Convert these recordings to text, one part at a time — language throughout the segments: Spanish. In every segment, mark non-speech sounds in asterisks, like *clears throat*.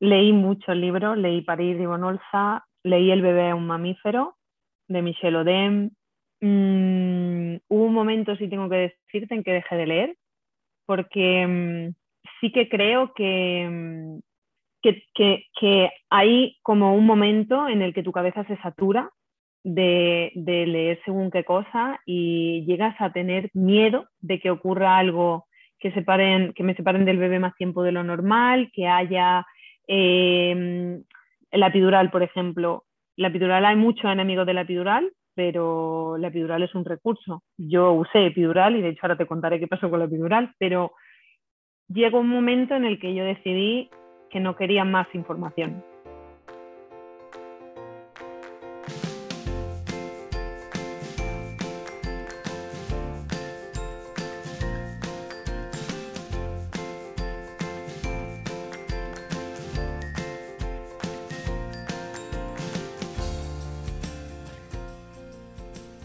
leí muchos libros, leí París de Bonolza, leí El bebé un mamífero de Michel Odem. Mm, hubo un momento, si tengo que decirte, en que dejé de leer, porque mm, sí que creo que, mm, que, que, hay como un momento en el que tu cabeza se satura de, de, leer según qué cosa y llegas a tener miedo de que ocurra algo que, separen, que me separen del bebé más tiempo de lo normal, que haya eh, la epidural, por ejemplo. La epidural, hay muchos enemigos de la epidural, pero la epidural es un recurso. Yo usé epidural y de hecho ahora te contaré qué pasó con la epidural, pero llegó un momento en el que yo decidí que no quería más información.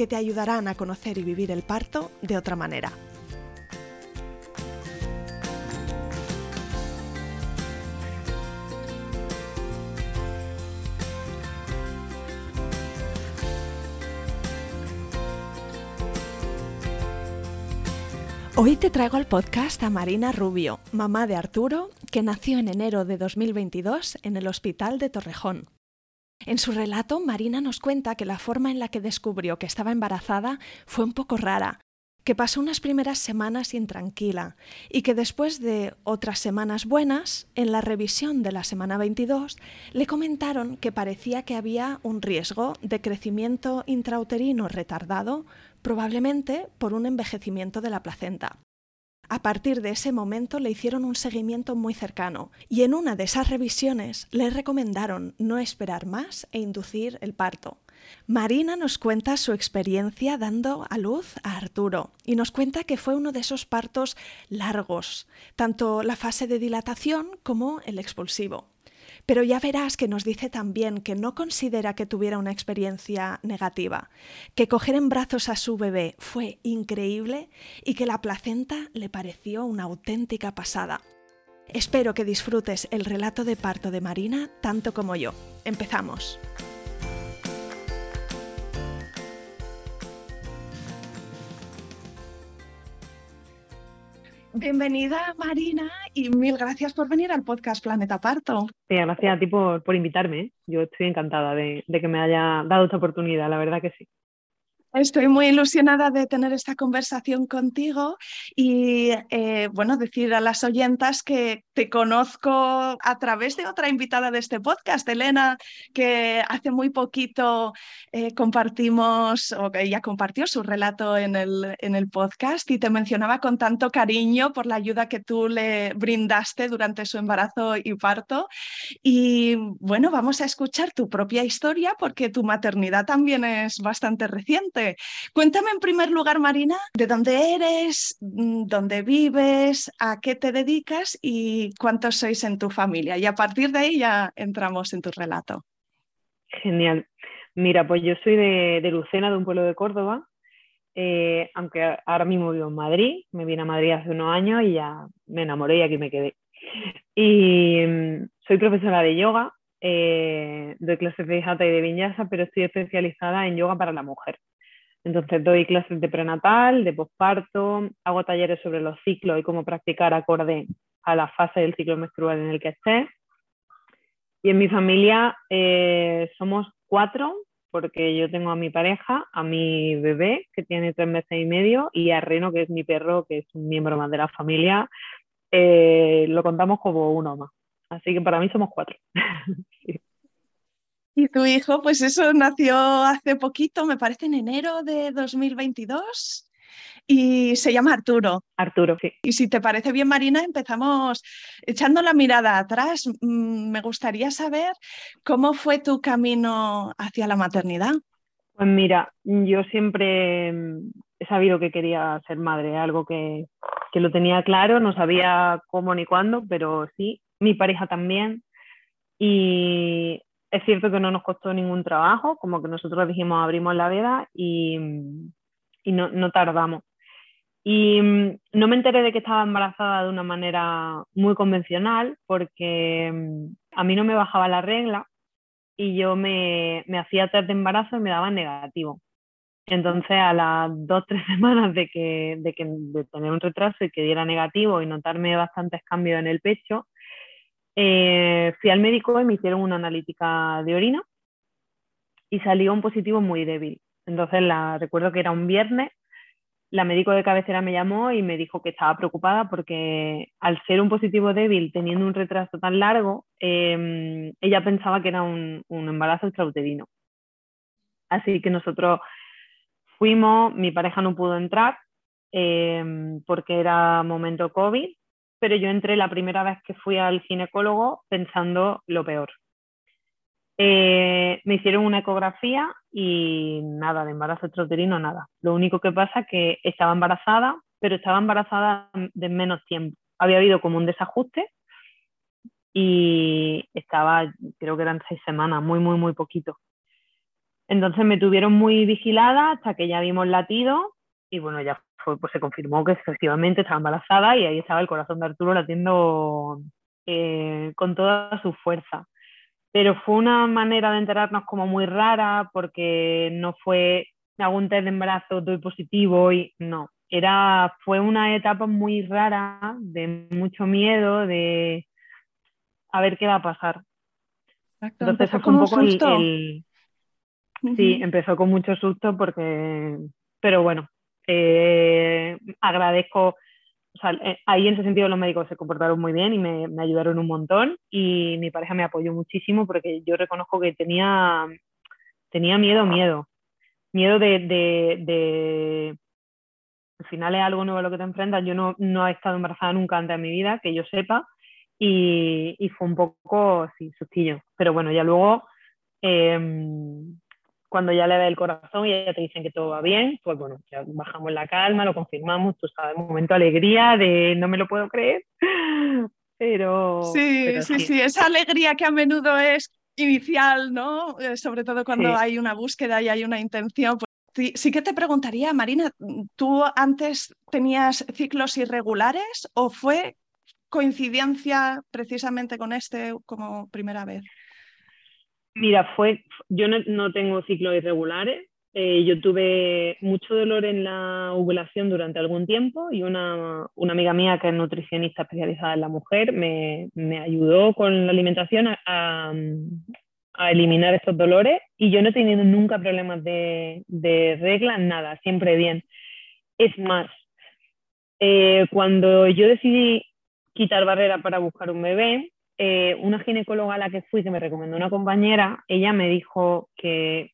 que te ayudarán a conocer y vivir el parto de otra manera. Hoy te traigo al podcast a Marina Rubio, mamá de Arturo, que nació en enero de 2022 en el Hospital de Torrejón. En su relato, Marina nos cuenta que la forma en la que descubrió que estaba embarazada fue un poco rara, que pasó unas primeras semanas intranquila y que después de otras semanas buenas, en la revisión de la semana 22, le comentaron que parecía que había un riesgo de crecimiento intrauterino retardado, probablemente por un envejecimiento de la placenta. A partir de ese momento le hicieron un seguimiento muy cercano y en una de esas revisiones le recomendaron no esperar más e inducir el parto. Marina nos cuenta su experiencia dando a luz a Arturo y nos cuenta que fue uno de esos partos largos, tanto la fase de dilatación como el expulsivo. Pero ya verás que nos dice también que no considera que tuviera una experiencia negativa, que coger en brazos a su bebé fue increíble y que la placenta le pareció una auténtica pasada. Espero que disfrutes el relato de parto de Marina tanto como yo. Empezamos. Bienvenida Marina y mil gracias por venir al podcast Planeta Parto. Sí, gracias a ti por, invitarme. ¿eh? Yo estoy encantada de que me haya dado esta oportunidad, la verdad que sí. Estoy muy ilusionada de tener esta conversación contigo y, eh, bueno, decir a las oyentas que te conozco a través de otra invitada de este podcast, Elena, que hace muy poquito eh, compartimos, o que ella compartió su relato en el, en el podcast y te mencionaba con tanto cariño por la ayuda que tú le brindaste durante su embarazo y parto. Y, bueno, vamos a escuchar tu propia historia porque tu maternidad también es bastante reciente. Cuéntame en primer lugar, Marina, de dónde eres, mm, dónde vives, a qué te dedicas y cuántos sois en tu familia. Y a partir de ahí ya entramos en tu relato. Genial. Mira, pues yo soy de, Lucena, de un pueblo de Córdoba, eh, aunque ahora mismo vivo en Madrid, me vine a Madrid hace unos años y ya me enamoré y aquí me quedé. Y mm, soy profesora de yoga, eh, doy clases de Hatha y de Vinyasa, pero estoy especializada en yoga para la mujer. Entonces doy clases de prenatal, de posparto, hago talleres sobre los ciclos y cómo practicar acorde a la fase del ciclo menstrual en el que esté. Y en mi familia eh, somos cuatro, porque yo tengo a mi pareja, a mi bebé, que tiene tres meses y medio, y a Reno, que es mi perro, que es un miembro más de la familia. Eh, lo contamos como uno más. Así que para mí somos cuatro. *laughs* Y tu hijo, pues eso nació hace poquito, me parece en enero de 2022. y se llama Arturo. Arturo, sí. Y si te parece bien, Marina, empezamos echando la mirada atrás. Mm, me gustaría saber cómo fue tu camino hacia la maternidad. Pues mira, yo siempre mm, he sabido que quería ser madre, algo que, que lo tenía claro, no sabía cómo ni cuándo, pero sí, mi pareja también. Y es cierto que no nos costó ningún trabajo, como que nosotros dijimos abrimos la veda y, no, tardamos. Y mm, no me enteré de que estaba embarazada de una manera muy convencional porque mm, a mí no me bajaba la regla y yo me, hacía test de embarazo y me daba negativo. Entonces, a las dos, tres *laughs* semanas de, que, de, que, de tener un retraso y que diera negativo y notarme bastantes cambios en el pecho, eh, fui al médico y me hicieron una analítica de orina y salió un positivo muy débil. Entonces, la, recuerdo que era un viernes, la médico de cabecera me llamó y me dijo que estaba preocupada porque al ser un positivo débil, teniendo un retraso tan largo, em, ella pensaba que era un, embarazo extrauterino. Así que nosotros fuimos, mi pareja no pudo entrar em, porque era momento COVID pero yo entré la primera vez que fui al ginecólogo pensando lo peor. Eh, me hicieron una ecografía y nada, de embarazo extrauterino, nada. Lo único que pasa es que estaba embarazada, pero estaba embarazada de menos tiempo. Había habido como un desajuste y estaba, creo que eran seis semanas, muy, muy, muy poquito. Entonces me tuvieron muy vigilada hasta que ya vimos latido y bueno, ya pues se confirmó que efectivamente estaba embarazada y ahí estaba el corazón de Arturo latiendo eh, con toda su fuerza. Pero fue una manera de enterarnos como muy rara porque no fue algún test de embarazo, doy positivo y no. Era, fue una etapa muy rara, de mucho miedo, de a ver qué va a pasar. Entonces fue un poco el, Sí, empezó con mucho susto porque, pero bueno, agradezco, eh, ahí en ese sentido los médicos se comportaron muy bien y me, ayudaron un montón y mi pareja me apoyó muchísimo porque yo reconozco que tenía, tenía miedo, miedo, miedo de, al final es algo nuevo a lo que te enfrentas, yo no, no he estado embarazada nunca antes en mi vida, que yo sepa, y, fue un poco, sí, sustillo, pero bueno, ya luego... Eh, cuando ya le ve el corazón y ya te dicen que todo va bien, pues bueno, ya bajamos la calma, lo confirmamos, tú sabes, un momento de alegría, de no me lo puedo creer, *laughs* pero... Sí, sí, sí, esa alegría que a menudo es inicial, ¿no? Eh, sobre todo cuando hay una búsqueda y hay una intención. Pues, sí, que te preguntaría, Marina, ¿tú antes tenías ciclos irregulares o fue coincidencia precisamente con este como primera vez? Mira, fue, yo no, tengo ciclos irregulares. Eh, yo tuve mucho dolor en la ovulación durante algún tiempo y una, amiga mía que es nutricionista especializada en la mujer me, ayudó con la alimentación a, eliminar estos dolores y yo no he tenido nunca problemas de, de regla, nada, siempre bien. Es más, eh, cuando yo decidí quitar barrera para buscar un bebé, eh, una ginecóloga a la que fui, que me recomendó una compañera, ella me dijo que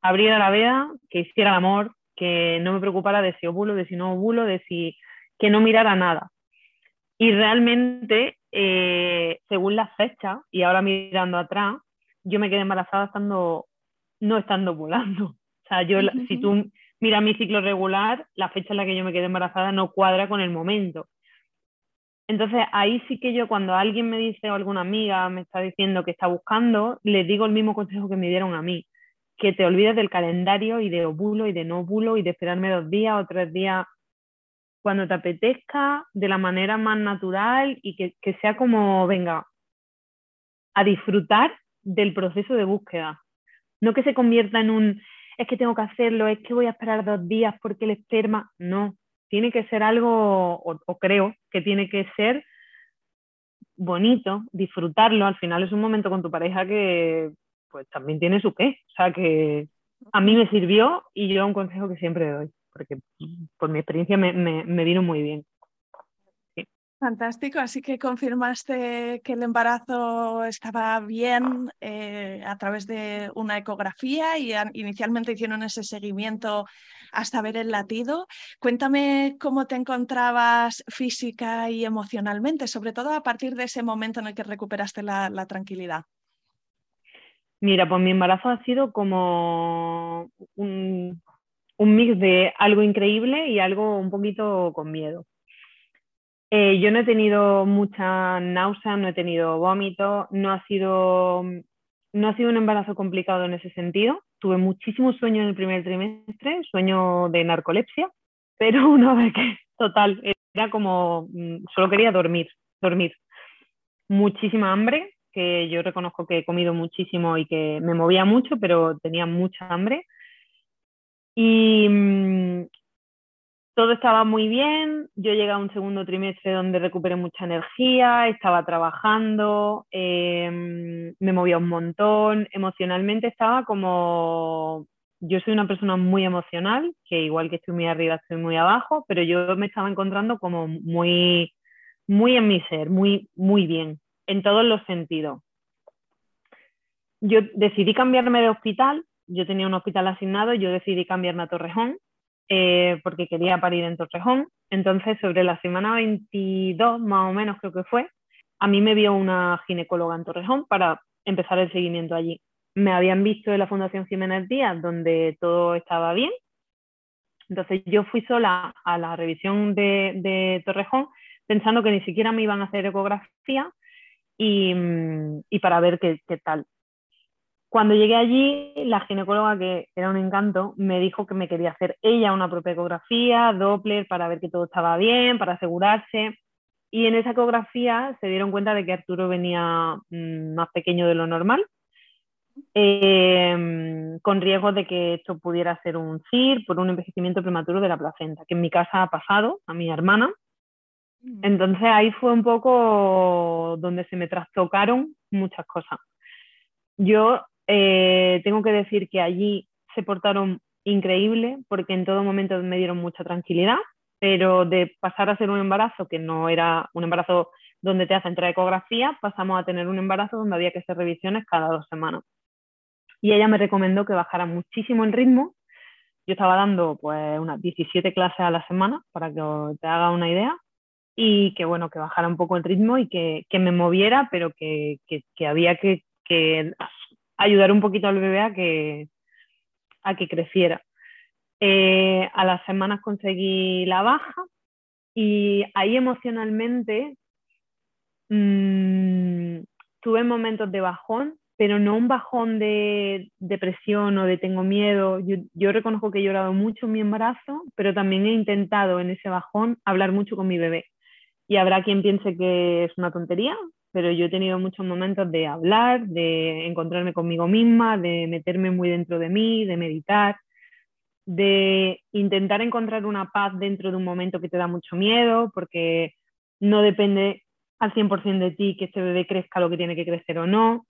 abriera la veda, que hiciera el amor, que no me preocupara de si ovulo, de si no ovulo, de si que no mirara nada. Y realmente, eh, según la fecha, y ahora mirando atrás, yo me quedé embarazada estando, no estando ovulando. O sea, yo, si tú miras mi ciclo regular, la fecha en la que yo me quedé embarazada no cuadra con el momento. Entonces ahí sí que yo cuando alguien me dice o alguna amiga me está diciendo que está buscando, le digo el mismo consejo que me dieron a mí, que te olvides del calendario y de ovulo y de no ovulo y de esperarme dos días o tres días cuando te apetezca, de la manera más natural y que, que sea como, venga, a disfrutar del proceso de búsqueda. No que se convierta en un, es que tengo que hacerlo, es que voy a esperar dos días porque el esperma, no, tiene que ser algo, o, creo que tiene que ser bonito, disfrutarlo. Al final es un momento con tu pareja que pues también tiene su qué. O sea que a mí me sirvió y yo un consejo que siempre doy, porque por mi experiencia me, me, vino muy bien. Fantástico, así que confirmaste que el embarazo estaba bien eh, a través de una ecografía y inicialmente hicieron ese seguimiento hasta ver el latido. Cuéntame cómo te encontrabas física y emocionalmente, sobre todo a partir de ese momento en el que recuperaste la, tranquilidad. Mira, pues mi embarazo ha sido como un, un mix de algo increíble y algo un poquito con miedo eh, yo no he tenido mucha náusea, no he tenido vómito, no ha sido no ha sido un embarazo complicado en ese sentido. Tuve muchísimo sueño en el primer trimestre, sueño de narcolepsia, *laughs* pero una vez que, total, era como, mm, solo quería dormir, dormir. Muchísima hambre, que yo reconozco que he comido muchísimo y que me movía mucho, pero tenía mucha hambre. Y mm, todo estaba muy bien, yo llegué a un segundo trimestre donde recuperé mucha energía, estaba trabajando, em, me movía un montón, emocionalmente estaba como, yo soy una persona muy emocional, que igual que estoy muy arriba, estoy muy abajo, pero yo me estaba encontrando como muy, muy en mi ser, muy, muy bien, en todos los sentidos. Yo decidí cambiarme de hospital, yo tenía un hospital asignado, yo decidí cambiarme a Torrejón, eh, porque quería parir en Torrejón. Entonces, sobre la semana 22, más o menos creo que fue, a mí me vio una ginecóloga en Torrejón para empezar el seguimiento allí. Me habían visto en la Fundación Jiménez Díaz, donde todo estaba bien. Entonces, yo fui sola a la revisión de, Torrejón, pensando que ni siquiera me iban a hacer ecografía y, para ver qué tal. Cuando llegué allí, la ginecóloga, que era un encanto, me dijo que me quería hacer ella una propia ecografía, Doppler, para ver que todo estaba bien, para asegurarse. Y en esa ecografía se dieron cuenta de que Arturo venía mm, más pequeño de lo normal, em, con riesgo de que esto pudiera ser un CIR por un envejecimiento prematuro de la placenta, que en mi casa ha pasado a mi hermana. Mm. Entonces ahí fue un poco donde se me trastocaron muchas cosas. Yo eh, tengo que decir que allí se portaron increíble porque en todo momento me dieron mucha tranquilidad, pero de pasar a ser un embarazo que no era un embarazo donde te hacen ecografía, pasamos a tener un embarazo donde había que hacer revisiones cada dos semanas. Y ella me recomendó que bajara muchísimo el ritmo. Yo estaba dando pues unas 17 clases a la semana, para que te haga una idea, y que bueno, que bajara un poco el ritmo y que, que me moviera, pero que, que, que había que, que ayudar un poquito al bebé a que, a que creciera. Eh, a las semanas conseguí la baja y ahí emocionalmente mmm, tuve momentos de bajón, pero no un bajón de depresión o de tengo miedo. Yo, yo, reconozco que he llorado mucho en mi embarazo, pero también he intentado en ese bajón hablar mucho con mi bebé. Y habrá quien piense que es una tontería, pero yo he tenido muchos momentos de hablar, de encontrarme conmigo misma, de meterme muy dentro de mí, de meditar, de intentar encontrar una paz dentro de un momento que te da mucho miedo, porque no depende al 100% de ti que este bebé crezca lo que tiene que crecer o no.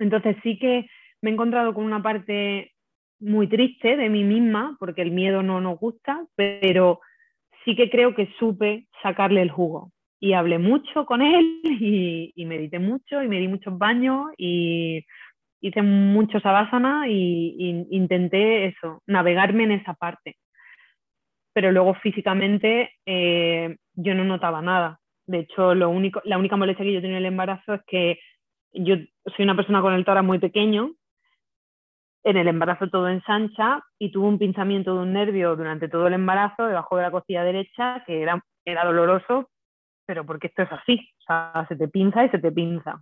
Entonces sí que me he encontrado con una parte muy triste de mí misma, porque el miedo no nos gusta, pero sí que creo que supe sacarle el jugo y hablé mucho con él *laughs* y, y, medité mucho y me di muchos baños y hice mucho sabásana y, intenté eso, navegarme en esa parte. Pero luego físicamente eh, yo no notaba nada. De hecho, lo único, la única molestia que yo tenía en el embarazo es que yo soy una persona con el tórax muy pequeño, en el embarazo todo ensancha y tuve un pinzamiento de un nervio durante todo el embarazo debajo de la costilla derecha que era doloroso pero porque esto es así, o sea, se te pinza y se te pinza.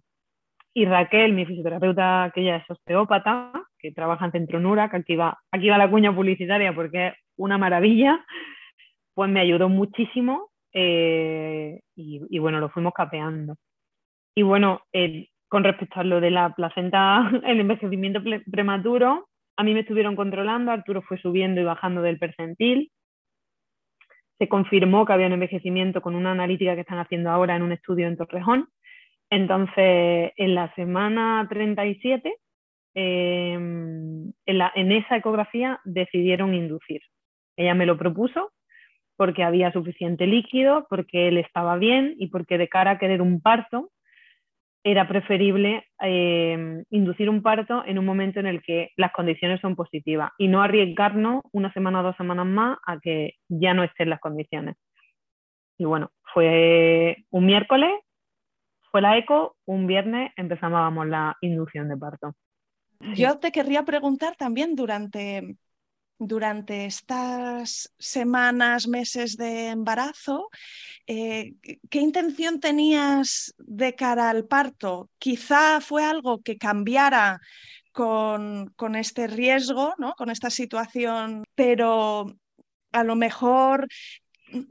Y Raquel, mi fisioterapeuta, que ella es osteópata, que trabaja en Centro Nura, que aquí va, aquí va la cuña publicitaria porque es una maravilla, pues me ayudó muchísimo eh, y, bueno, lo fuimos capeando. Y bueno, eh, con respecto a lo de la placenta, *laughs* el envejecimiento prematuro, a mí me estuvieron controlando, Arturo fue subiendo y bajando del percentil, se confirmó que había un envejecimiento con una analítica que están haciendo ahora en un estudio en Torrejón. Entonces, en la semana 37, em, en, esa ecografía decidieron inducir. Ella me lo propuso porque había suficiente líquido, porque él estaba bien y porque de cara a querer un parto era preferible eh, inducir un parto en un momento en el que las condiciones son positivas y no arriesgarnos una semana o dos semanas más a que ya no estén las condiciones. Y bueno, fue un miércoles, fue la eco, un viernes empezábamos la inducción de parto. Yo te querría preguntar también durante, durante estas semanas, meses de embarazo, eh, ¿qué intención tenías de cara al parto? Quizá fue algo que cambiara con, con este riesgo, ¿no? con esta situación, pero a lo mejor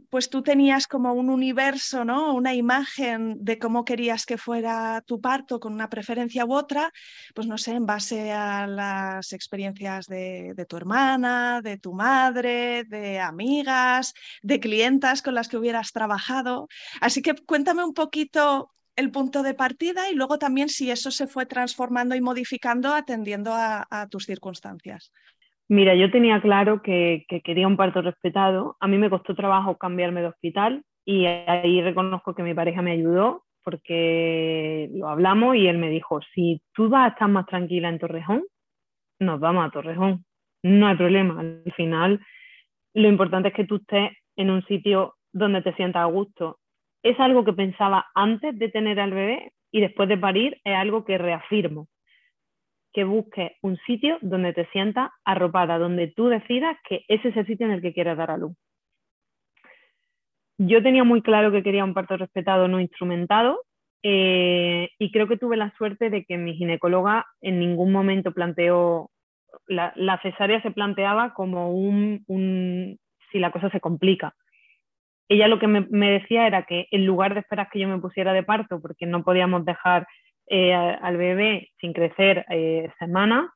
pues tú tenías como un universo, ¿no? Una imagen de cómo querías que fuera tu parto con una preferencia u otra, pues no sé, en base a las experiencias de, tu hermana, de tu madre, de amigas, de clientas con las que hubieras trabajado. Así que cuéntame un poquito el punto de partida y luego también si eso se fue transformando y modificando atendiendo a tus circunstancias. Mira, yo tenía claro que, quería un parto respetado. A mí me costó trabajo cambiarme de hospital y ahí reconozco que mi pareja me ayudó porque lo hablamos y él me dijo, si tú vas a estar más tranquila en Torrejón, nos vamos a Torrejón. No hay problema. Al final, lo importante es que tú estés en un sitio donde te sientas a gusto. Es algo que pensaba antes de tener al bebé y después de parir es algo que reafirmo que busques un sitio donde te sientas arropada, donde tú decidas que ese es el sitio en el que quieres dar a luz. Yo tenía muy claro que quería un parto respetado, no instrumentado, eh, y creo que tuve la suerte de que mi ginecóloga en ningún momento planteó, la, cesárea se planteaba como un, si la cosa se complica. Ella lo que me, me decía era que en lugar de esperar que yo me pusiera de parto, porque no podíamos dejar eh, al bebé sin crecer eh, semana,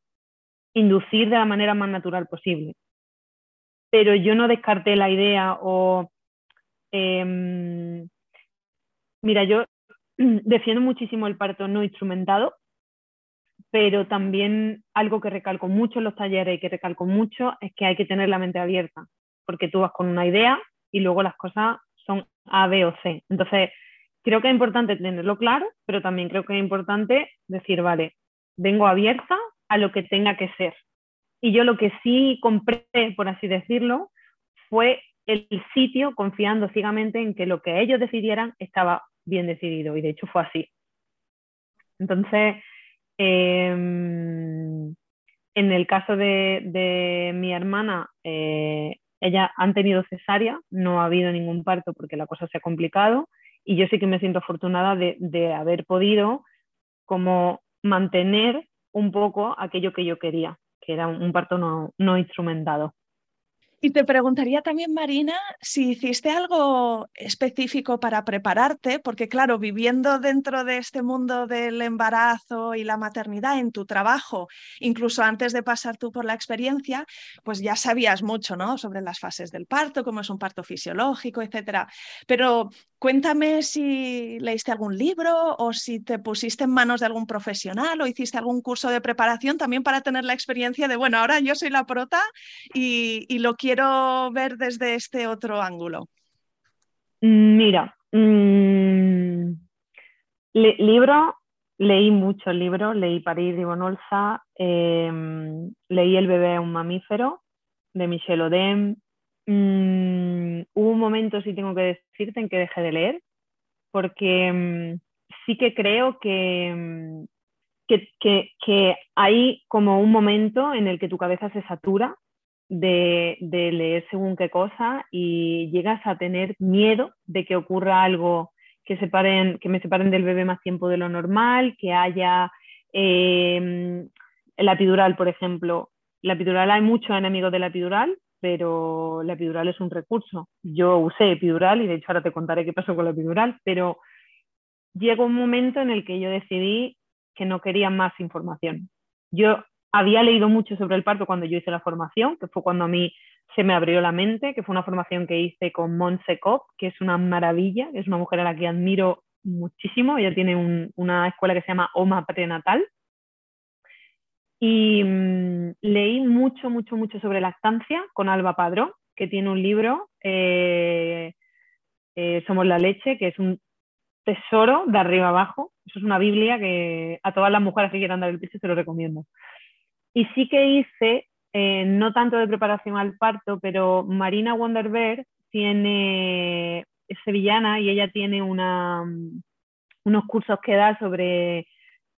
inducir de la manera más natural posible. Pero yo no descarté la idea o... Em, mira, yo *clears throat* defiendo muchísimo el parto no instrumentado, pero también algo que recalco mucho en los talleres y que recalco mucho es que hay que tener la mente abierta, porque tú vas con una idea y luego las cosas son A, B o C. Entonces, creo que es importante tenerlo claro, pero también creo que es importante decir, vale, vengo abierta a lo que tenga que ser. Y yo lo que sí compré, por así decirlo, fue el sitio confiando ciegamente en que lo que ellos decidieran estaba bien decidido. Y de hecho fue así. Entonces, em, en el caso de, mi hermana, eh, ella han tenido cesárea, no ha habido ningún parto porque la cosa se ha complicado y yo sí que me siento afortunada de, haber podido como mantener un poco aquello que yo quería, que era un parto no, no instrumentado. Y te preguntaría también, Marina, si hiciste algo específico para prepararte, porque claro, viviendo dentro de este mundo del embarazo y la maternidad en tu trabajo, incluso antes de pasar tú por la experiencia, pues ya sabías mucho, ¿no? Sobre las fases del parto, cómo es un parto fisiológico, etcétera. Pero cuéntame si leíste algún libro o si te pusiste en manos de algún profesional o hiciste algún curso de preparación también para tener la experiencia de, bueno, ahora yo soy la prota y, y lo quiero quiero ver desde este otro ángulo? Mira, mm, libro, leí muchos libros, leí París y Bonolza, em, leí El bebé un mamífero de Michel Odem. Mm, hubo un momento, si tengo que decirte, en que dejé de leer, porque mm, sí que creo que, que, que, hay como un momento en el que tu cabeza se satura de, leer según qué cosa y llegas a tener miedo de que ocurra algo que, separen, que me separen del bebé más tiempo de lo normal, que haya em, la epidural, por ejemplo. La epidural, hay muchos enemigos de la epidural, pero la epidural es un recurso. Yo usé epidural y de hecho ahora te contaré qué pasó con la epidural, pero llegó un momento en el que yo decidí que no quería más información. Yo había leído mucho sobre el parto cuando yo hice la formación, que fue cuando a mí se me abrió la mente, que fue una formación que hice con Montse Cop, que es una maravilla, es una mujer a la que admiro muchísimo. Ella tiene una escuela que se llama OMA Prenatal. Y mm, leí mucho, mucho, mucho sobre lactancia con Alba Padrón, que tiene un libro, eh, eh, Somos la leche, que es un tesoro de arriba abajo. Eso es una Biblia que a todas las mujeres que quieran dar el pecho se lo recomiendo. Y sí que hice, eh, no tanto de preparación al parto, pero Marina Wonderberg tiene, es sevillana y ella tiene una, unos cursos que da sobre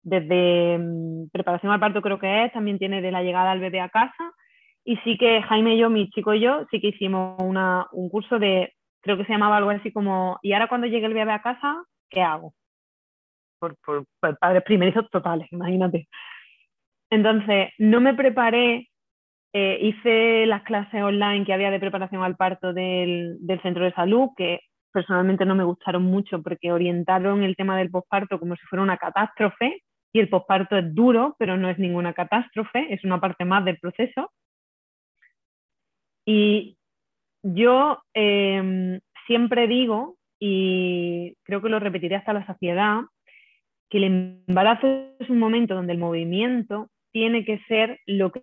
desde mm, preparación al parto creo que es, también tiene de la llegada al bebé a casa. Y sí que Jaime y yo, mi chico y yo, sí que hicimos una, un curso de, creo que se llamaba algo así como, ¿y ahora cuando llegue el bebé a casa, qué hago? Por, por, padres primerizos totales, imagínate. Entonces, no me preparé, eh, hice las clases online que había de preparación al parto del, centro de salud, que personalmente no me gustaron mucho porque orientaron el tema del posparto como si fuera una catástrofe y el posparto es duro, pero no es ninguna catástrofe, es una parte más del proceso. Y yo em, siempre digo, y creo que lo repetiré hasta la saciedad, que el embarazo es un momento donde el movimiento tiene que ser lo que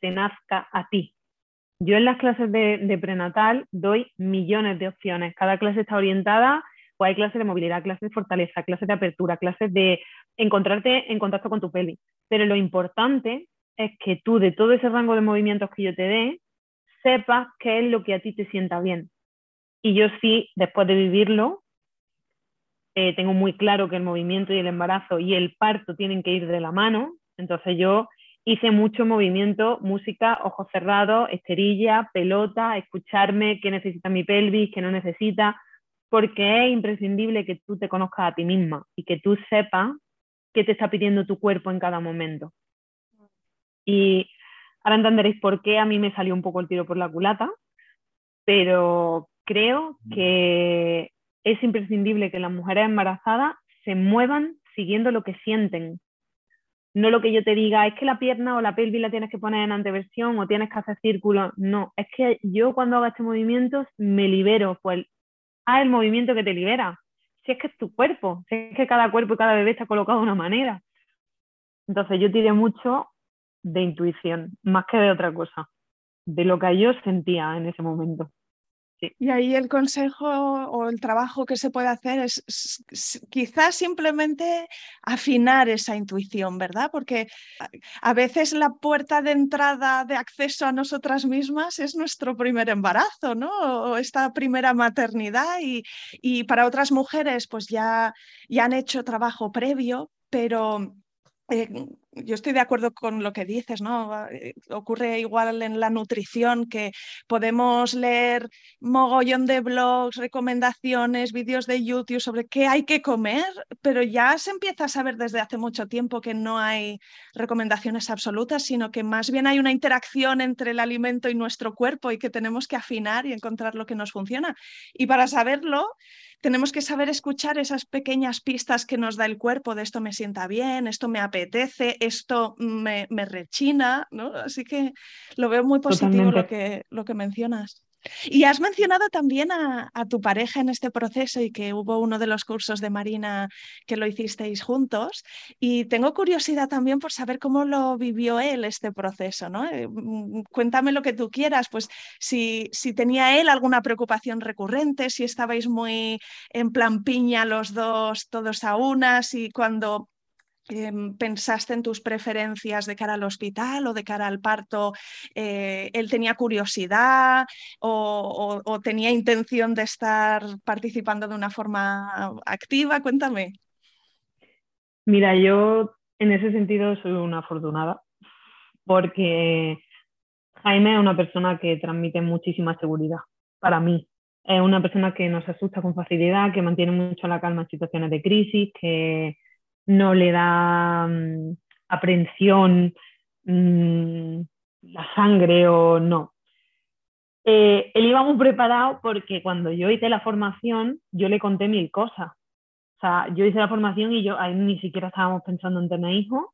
te nazca a ti. Yo en las clases de, prenatal doy millones de opciones. Cada clase está orientada pues hay clases de movilidad, clases de fortaleza, clases de apertura, clases de encontrarte en contacto con tu peli. Pero lo importante es que tú de todo ese rango de movimientos que yo te dé, sepas qué es lo que a ti te sienta bien. Y yo sí, después de vivirlo, eh, tengo muy claro que el movimiento y el embarazo y el parto tienen que ir de la mano. Entonces yo hice mucho movimiento, música, ojos cerrados, esterilla, pelota, escucharme qué necesita mi pelvis, qué no necesita, porque es imprescindible que tú te conozcas a ti misma y que tú sepas qué te está pidiendo tu cuerpo en cada momento. Y ahora entenderéis por qué a mí me salió un poco el tiro por la culata, pero creo que es imprescindible que las mujeres embarazadas se muevan siguiendo lo que sienten. No lo que yo te diga, es que la pierna o la pelvis la tienes que poner en anteversión o tienes que hacer círculo. No, es que yo cuando hago este movimiento me libero, pues haz el movimiento que te libera. Si es que es tu cuerpo, si es que cada cuerpo y cada bebé está colocado de una manera. Entonces yo tiré mucho de intuición, más que de otra cosa, de lo que yo sentía en ese momento. Y ahí el consejo o el trabajo que se puede hacer es, quizás simplemente afinar esa intuición, ¿verdad? Porque a veces la puerta de entrada de acceso a nosotras mismas es nuestro primer embarazo, ¿no? O esta primera maternidad y, y para otras mujeres pues ya, ya han hecho trabajo previo, pero eh, yo estoy de acuerdo con lo que dices, ¿no? Eh, ocurre igual en la nutrición que podemos leer mogollón de blogs, recomendaciones, vídeos de YouTube sobre qué hay que comer, pero ya se empieza a saber desde hace mucho tiempo que no hay recomendaciones absolutas, sino que más bien hay una interacción entre el alimento y nuestro cuerpo y que tenemos que afinar y encontrar lo que nos funciona. Y para saberlo, tenemos que saber escuchar esas pequeñas pistas que nos da el cuerpo de esto me sienta bien, esto me apetece, esto me, rechina, ¿no? Así que lo veo muy positivo lo que, lo que mencionas. Y has mencionado también a, tu pareja en este proceso y que hubo uno de los cursos de Marina que lo hicisteis juntos. Y tengo curiosidad también por saber cómo lo vivió él este proceso, ¿no? Eh, mm, cuéntame lo que tú quieras, pues si, si tenía él alguna preocupación recurrente, si estabais muy en plan piña los dos, todos a unas y cuando Em, pensaste en tus preferencias de cara al hospital o de cara al parto, eh, él tenía curiosidad o, tenía intención de estar participando de una forma activa? Cuéntame. Mira, yo en ese sentido soy una afortunada porque Jaime es una persona que transmite muchísima seguridad para mí. Es una persona que nos asusta con facilidad, que mantiene mucho la calma en situaciones de crisis, que no le da mm, aprehensión mm, la sangre o no. Eh, él iba muy preparado porque cuando yo hice la formación, yo le conté mil cosas. O sea, yo hice la formación y yo ahí ni siquiera estábamos pensando en tener hijos,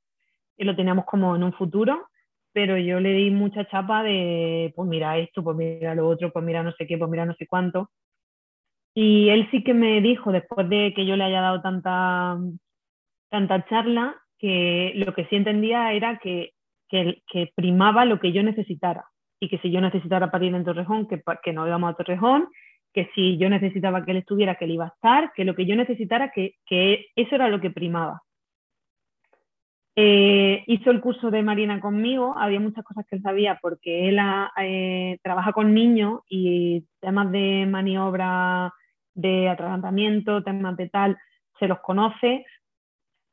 y lo teníamos como en un futuro, pero yo le di mucha chapa de, pues mira esto, pues mira lo otro, pues mira no sé qué, pues mira no sé cuánto. Y él sí que me dijo, después de que yo le haya dado tanta tanta charla que lo que sí entendía era que, que, primaba lo que yo necesitara. y que si yo necesitara parir en Torrejón, que, que no íbamos a Torrejón, que si yo necesitaba que él estuviera, que él iba a estar, que lo que yo necesitara, que, que eso era lo que primaba. Eh, hizo el curso de Marina conmigo, había muchas cosas que él sabía porque él eh, trabaja con niños y temas de maniobra, de atragantamiento, temas de tal, se los conoce.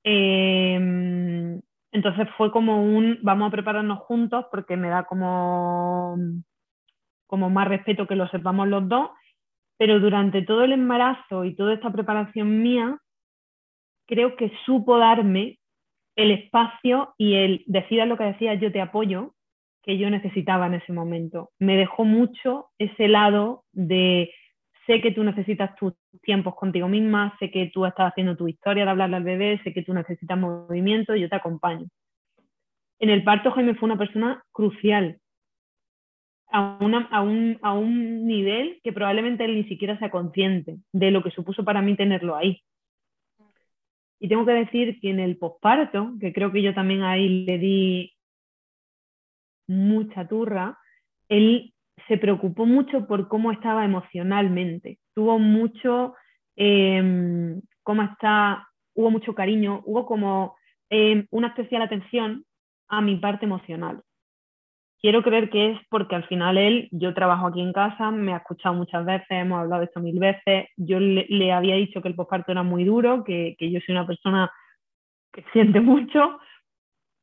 Em, entonces fue como un, vamos a prepararnos juntos porque me da como, como más respeto que lo sepamos los dos, pero durante todo el embarazo y toda esta preparación mía, creo que supo darme el espacio y el decir lo que decía, yo te apoyo, que yo necesitaba en ese momento. Me dejó mucho ese lado de sé que tú necesitas tus tiempos contigo misma, sé que tú estás haciendo tu historia de hablarle al bebé, sé que tú necesitas movimiento, yo te acompaño. En el parto Jaime fue una persona crucial, a, a, un, a un nivel que probablemente él ni siquiera sea consciente de lo que supuso para mí tenerlo ahí. Y tengo que decir que en el posparto, que creo que yo también ahí le di mucha turra, él se preocupó mucho por cómo estaba emocionalmente. Tuvo mucho, em, cómo está, hubo mucho cariño, hubo como em, una especial atención a mi parte emocional quiero creer que es porque al final él, yo trabajo aquí en casa, me ha escuchado muchas veces, hemos hablado de esto mil veces, yo le, había dicho que el posparto era muy duro, que, que, yo soy una persona que *laughs* siente mucho,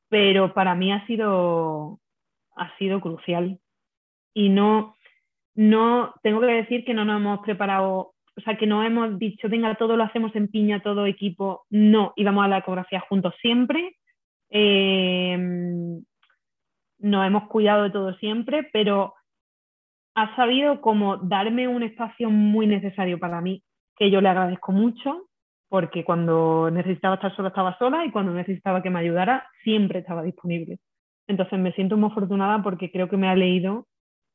pero para mí ha sido, ha sido crucial. Y no, no, tengo que decir que no nos hemos preparado, o sea, que no hemos dicho, venga, todo lo hacemos en piña, todo equipo, no, íbamos a la ecografía juntos siempre. Eh, nos hemos cuidado de todo siempre, pero ha sabido como darme un espacio muy necesario para mí, que yo le agradezco mucho, porque cuando necesitaba estar sola estaba sola y cuando necesitaba que me ayudara siempre estaba disponible. Entonces me siento muy afortunada porque creo que me ha leído,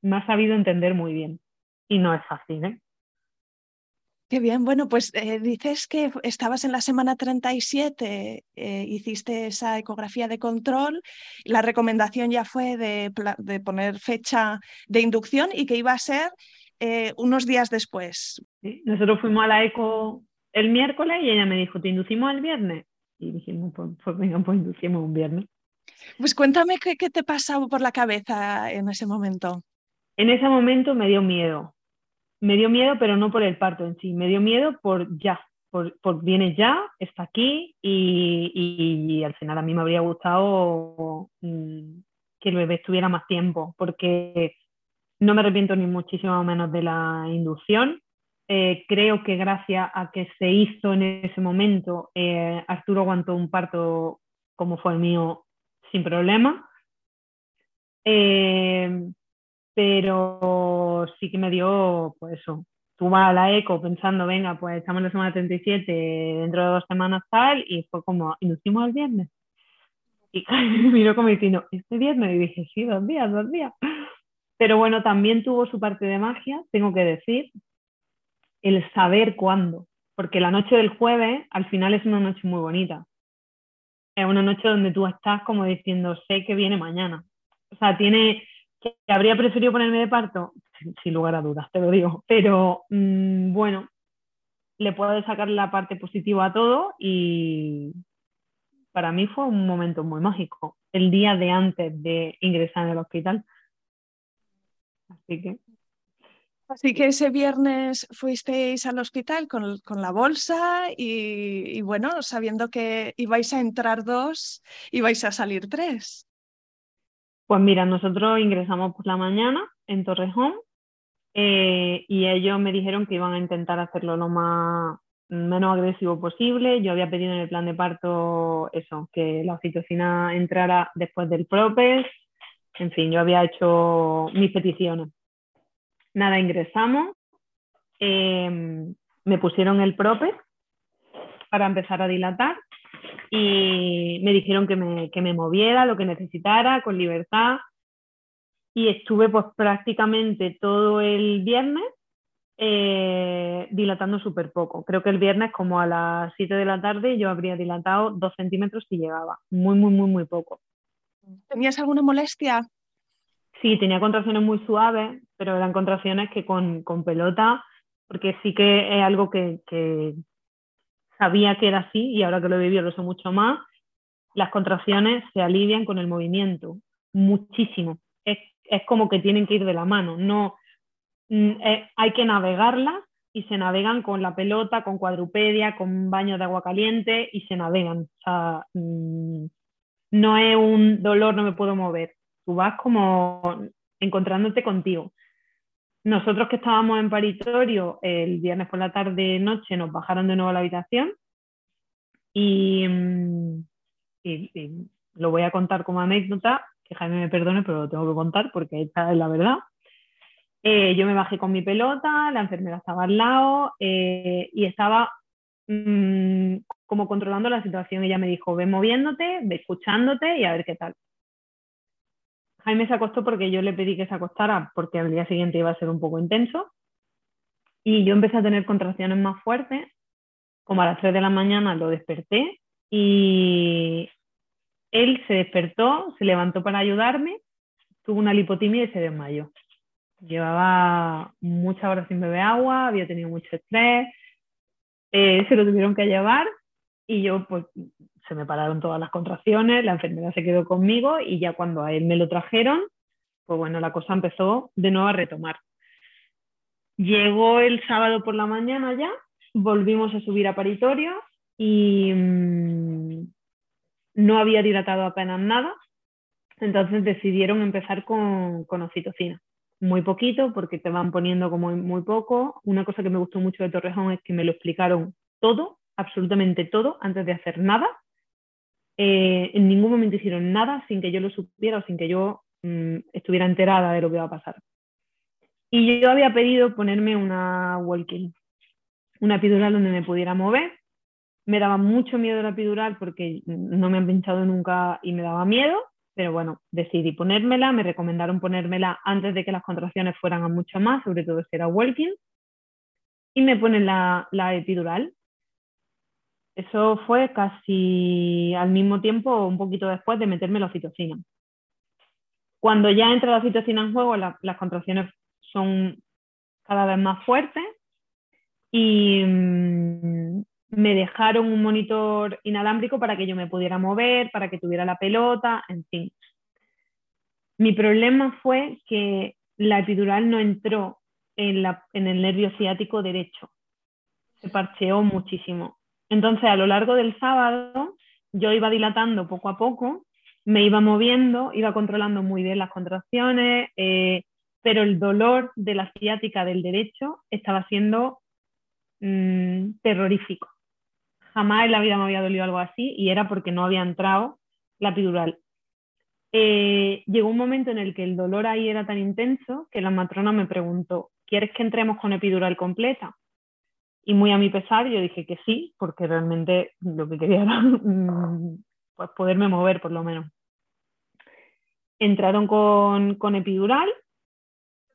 me ha sabido entender muy bien. Y no es fácil, ¿eh? Qué bien, bueno, pues eh, dices que estabas en la semana 37, eh, hiciste esa ecografía de control, la recomendación ya fue de, poner fecha de inducción y que iba a ser eh, unos días después. nosotros fuimos a la eco el miércoles y ella me dijo, ¿te inducimos el viernes? Y dijimos, pues, pues venga, pues inducimos un viernes. Pues cuéntame qué, qué te pasaba por la cabeza en ese momento. En ese momento me dio miedo, me dio miedo, pero no por el parto en sí, me dio miedo por ya, por, por viene ya, está aquí y, al final a mí me habría gustado mm, que el bebé estuviera más tiempo, porque no me arrepiento ni muchísimo menos de la inducción. Eh, creo que gracias a que se hizo en ese momento, eh, Arturo aguantó un parto como fue el mío sin problema. Eh, pero sí que me dio, pues eso, tú a la eco pensando, venga, pues estamos en la semana 37, dentro de dos semanas tal, y fue como, ¿y nos el viernes? Y *laughs* me miró como diciendo, ¿este viernes? Y dije, sí, dos días, dos días. Pero bueno, también tuvo su parte de magia, tengo que decir, el saber cuándo, porque la noche del jueves al final es una noche muy bonita. Es una noche donde tú estás como diciendo, sé que viene mañana. O sea, tiene, ¿Que habría preferido ponerme de parto? Sin, lugar a dudas, te lo digo. Pero mm, bueno, le puedo sacar la parte positiva a todo y para mí fue un momento muy mágico. El día de antes de ingresar en el hospital. Así que. Así que ese viernes fuisteis al hospital con, la bolsa y, y, bueno, sabiendo que ibais a entrar dos, ibais a salir tres. Pues mira, nosotros ingresamos por la mañana en Torrejón eh, y ellos me dijeron que iban a intentar hacerlo lo más menos agresivo posible. Yo había pedido en el plan de parto eso, que la oxitocina entrara después del propes. En fin, yo había hecho mis peticiones. Nada, ingresamos. Em, me pusieron el propes para empezar a dilatar y me dijeron que me, que me moviera lo que necesitara con libertad y estuve pues prácticamente todo el viernes eh, dilatando súper poco. Creo que el viernes como a las 7 de la tarde yo habría dilatado dos centímetros y llegaba. Muy, muy, muy, muy poco. ¿Tenías alguna molestia? Sí, tenía contracciones muy suaves, pero eran contracciones que con, pelota, porque sí que es algo que, que, sabía que era así y ahora que lo he vivido lo sé mucho más, las contracciones se alivian con el movimiento, muchísimo. Es, como que tienen que ir de la mano, no mm, hay que navegarlas y se navegan con la pelota, con cuadrupedia, con baños de agua caliente y se navegan. O sea, mm, no es un dolor, no me puedo mover. Tú vas como encontrándote contigo. Nosotros que estábamos en paritorio el viernes por la tarde noche nos bajaron de nuevo a la habitación y, mm, lo voy a contar como anécdota, que Jaime me perdone, pero lo tengo que contar porque esta es la verdad. Eh, yo me bajé con mi pelota, la enfermera estaba al lado eh, y estaba mm, como controlando la situación. Ella me dijo, ve moviéndote, ve escuchándote y a ver qué tal. Jaime se acostó porque yo le pedí que se acostara porque al día siguiente iba a ser un poco intenso. Y yo empecé a tener contracciones más fuertes. Como a las 3 de la mañana lo desperté y él se despertó, se levantó para ayudarme, tuvo una lipotimia y se desmayó. Llevaba muchas horas sin beber agua, había tenido mucho estrés, eh, se lo tuvieron que llevar y yo pues se me pararon todas las contracciones, la enfermera se quedó conmigo y ya cuando a él me lo trajeron, pues bueno, la cosa empezó de nuevo a retomar. Llegó el sábado por la mañana ya, volvimos a subir a paritorio y mm, no había dilatado apenas nada, entonces decidieron empezar con, con oxitocina muy poquito porque te van poniendo como muy poco. Una cosa que me gustó mucho de Torrejón es que me lo explicaron todo, absolutamente todo, antes de hacer nada. Eh, en ningún momento hicieron nada sin que yo lo supiera o sin que yo mm, estuviera enterada de lo que iba a pasar. Y yo había pedido ponerme una walking, una epidural donde me pudiera mover. Me daba mucho miedo la epidural porque no me han pinchado nunca y me daba miedo pero bueno, decidí ponérmela, me recomendaron ponérmela antes de que las contracciones fueran a mucho más, sobre todo si era walking, y me ponen la, epidural. Eso fue casi al mismo tiempo, un poquito después de meterme la oxitocina. Cuando ya entra la oxitocina en juego, las contracciones son cada vez más fuertes y, mm, me dejaron un monitor inalámbrico para que yo me pudiera mover, para que tuviera la pelota, en fin. Mi problema fue que la epidural no entró en, en el nervio ciático derecho. Se parcheó muchísimo. Entonces, a lo largo del sábado, yo iba dilatando poco a poco, me iba moviendo, iba controlando muy bien las contracciones, eh, pero el dolor de la ciática del derecho estaba siendo mm, terrorífico jamás en la vida me había dolido algo así y era porque no había entrado la epidural. Eh, llegó un momento en el que el dolor ahí era tan intenso que la matrona me preguntó, ¿quieres que entremos con epidural completa? Y muy a mi pesar yo dije que sí, porque realmente lo que quería *laughs* era mm, pues poderme mover por lo menos. Entraron con, con epidural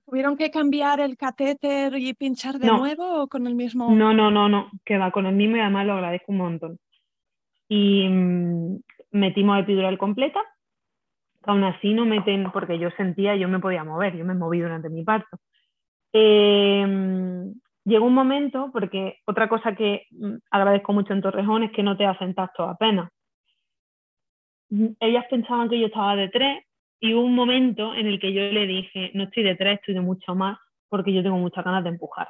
¿Tuvieron que cambiar el catéter y pinchar de nuevo o con el mismo? No, no, no, no, que va con el mismo y además lo agradezco un montón. Y mm, metimos epidural completa, aún así no meten, porque yo sentía, yo me podía mover, yo me moví durante mi parto. Em, llegó un momento, porque otra cosa que mm, agradezco mucho en Torrejón es que no te hacen tacto apenas. Mm, ellas pensaban que yo estaba de tres y hubo un momento en el que yo le dije, no estoy de tres, estoy de mucho más, porque yo tengo muchas ganas de empujar.